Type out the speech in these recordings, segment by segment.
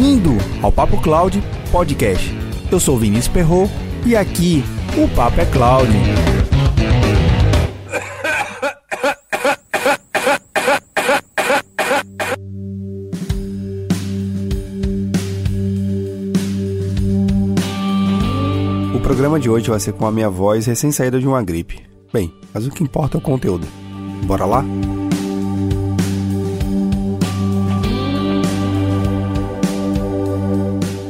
Bem-vindo ao Papo Cloud Podcast. Eu sou Vinícius Perro e aqui o Papo é Cloud. O programa de hoje vai ser com a minha voz recém-saída de uma gripe. Bem, mas o que importa é o conteúdo. Bora lá?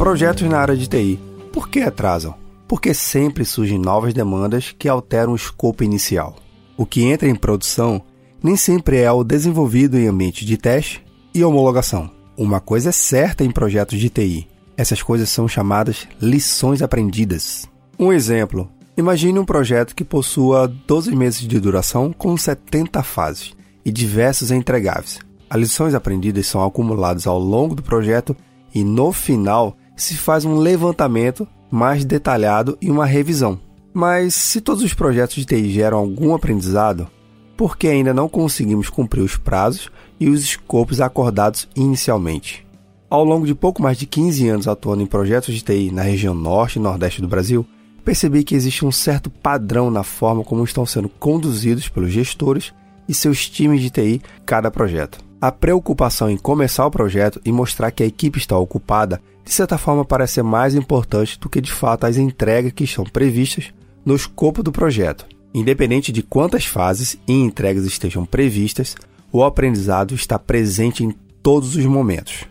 Projetos na área de TI. Por que atrasam? Porque sempre surgem novas demandas que alteram o escopo inicial. O que entra em produção nem sempre é o desenvolvido em ambiente de teste e homologação. Uma coisa é certa em projetos de TI: essas coisas são chamadas lições aprendidas. Um exemplo: imagine um projeto que possua 12 meses de duração com 70 fases e diversos entregáveis. As lições aprendidas são acumuladas ao longo do projeto e no final se faz um levantamento mais detalhado e uma revisão. Mas se todos os projetos de TI geram algum aprendizado, por que ainda não conseguimos cumprir os prazos e os escopos acordados inicialmente? Ao longo de pouco mais de 15 anos atuando em projetos de TI na região norte e nordeste do Brasil, percebi que existe um certo padrão na forma como estão sendo conduzidos pelos gestores e seus times de TI cada projeto. A preocupação em começar o projeto e mostrar que a equipe está ocupada de certa forma parece ser mais importante do que de fato as entregas que estão previstas no escopo do projeto. Independente de quantas fases e entregas estejam previstas, o aprendizado está presente em todos os momentos.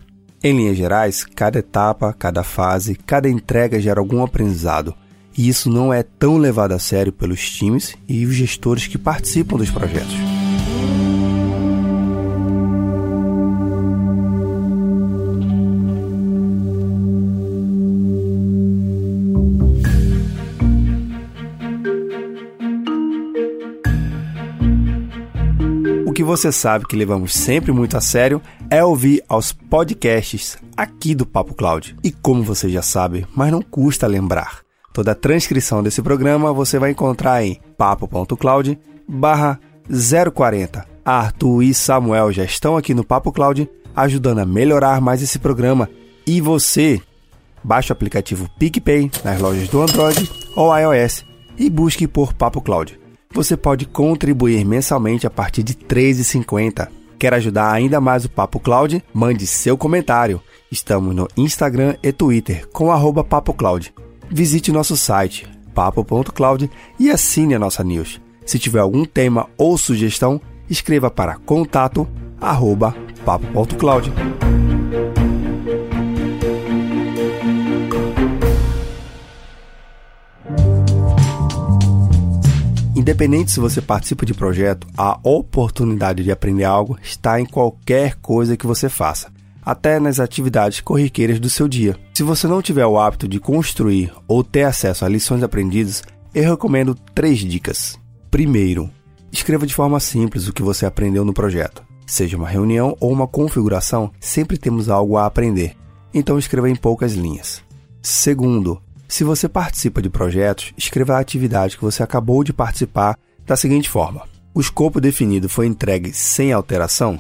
Em linhas gerais, cada etapa, cada fase, cada entrega gera algum aprendizado, e isso não é tão levado a sério pelos times e os gestores que participam dos projetos. Que você sabe que levamos sempre muito a sério é ouvir aos podcasts aqui do Papo Cloud. E como você já sabe, mas não custa lembrar, toda a transcrição desse programa você vai encontrar em papo.cloud barra 040. Arthur e Samuel já estão aqui no Papo Cloud ajudando a melhorar mais esse programa. E você, baixe o aplicativo PicPay nas lojas do Android ou iOS e busque por Papo Cloud você pode contribuir mensalmente a partir de R$ 3,50. Quer ajudar ainda mais o Papo Cloud? Mande seu comentário. Estamos no Instagram e Twitter com arroba Papo Cloud. Visite nosso site papo.cloud e assine a nossa news. Se tiver algum tema ou sugestão, escreva para contato papo.cloud. Independente se você participa de projeto, a oportunidade de aprender algo está em qualquer coisa que você faça, até nas atividades corriqueiras do seu dia. Se você não tiver o hábito de construir ou ter acesso a lições aprendidas, eu recomendo três dicas. Primeiro, escreva de forma simples o que você aprendeu no projeto. Seja uma reunião ou uma configuração, sempre temos algo a aprender, então escreva em poucas linhas. Segundo, se você participa de projetos, escreva a atividade que você acabou de participar da seguinte forma: O escopo definido foi entregue sem alteração?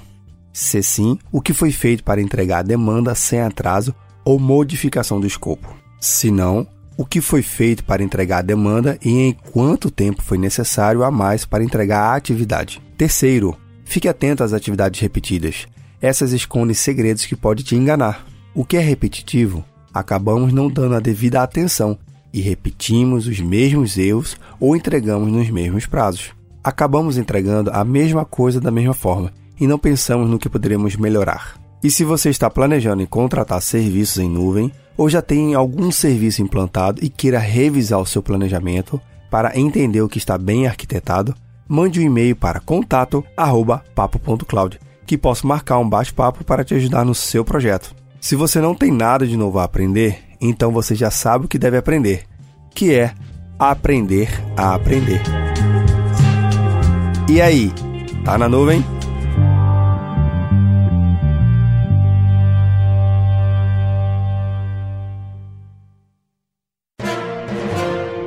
Se sim, o que foi feito para entregar a demanda sem atraso ou modificação do escopo? Se não, o que foi feito para entregar a demanda e em quanto tempo foi necessário a mais para entregar a atividade? Terceiro, fique atento às atividades repetidas. Essas escondem segredos que podem te enganar. O que é repetitivo acabamos não dando a devida atenção e repetimos os mesmos erros ou entregamos nos mesmos prazos. Acabamos entregando a mesma coisa da mesma forma e não pensamos no que poderemos melhorar. E se você está planejando em contratar serviços em nuvem ou já tem algum serviço implantado e queira revisar o seu planejamento para entender o que está bem arquitetado, mande um e-mail para contato@papo.cloud, que posso marcar um bate-papo para te ajudar no seu projeto. Se você não tem nada de novo a aprender, então você já sabe o que deve aprender, que é aprender a aprender. E aí, tá na nuvem?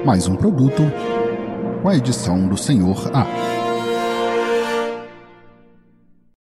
Mais um produto com a edição do Senhor A.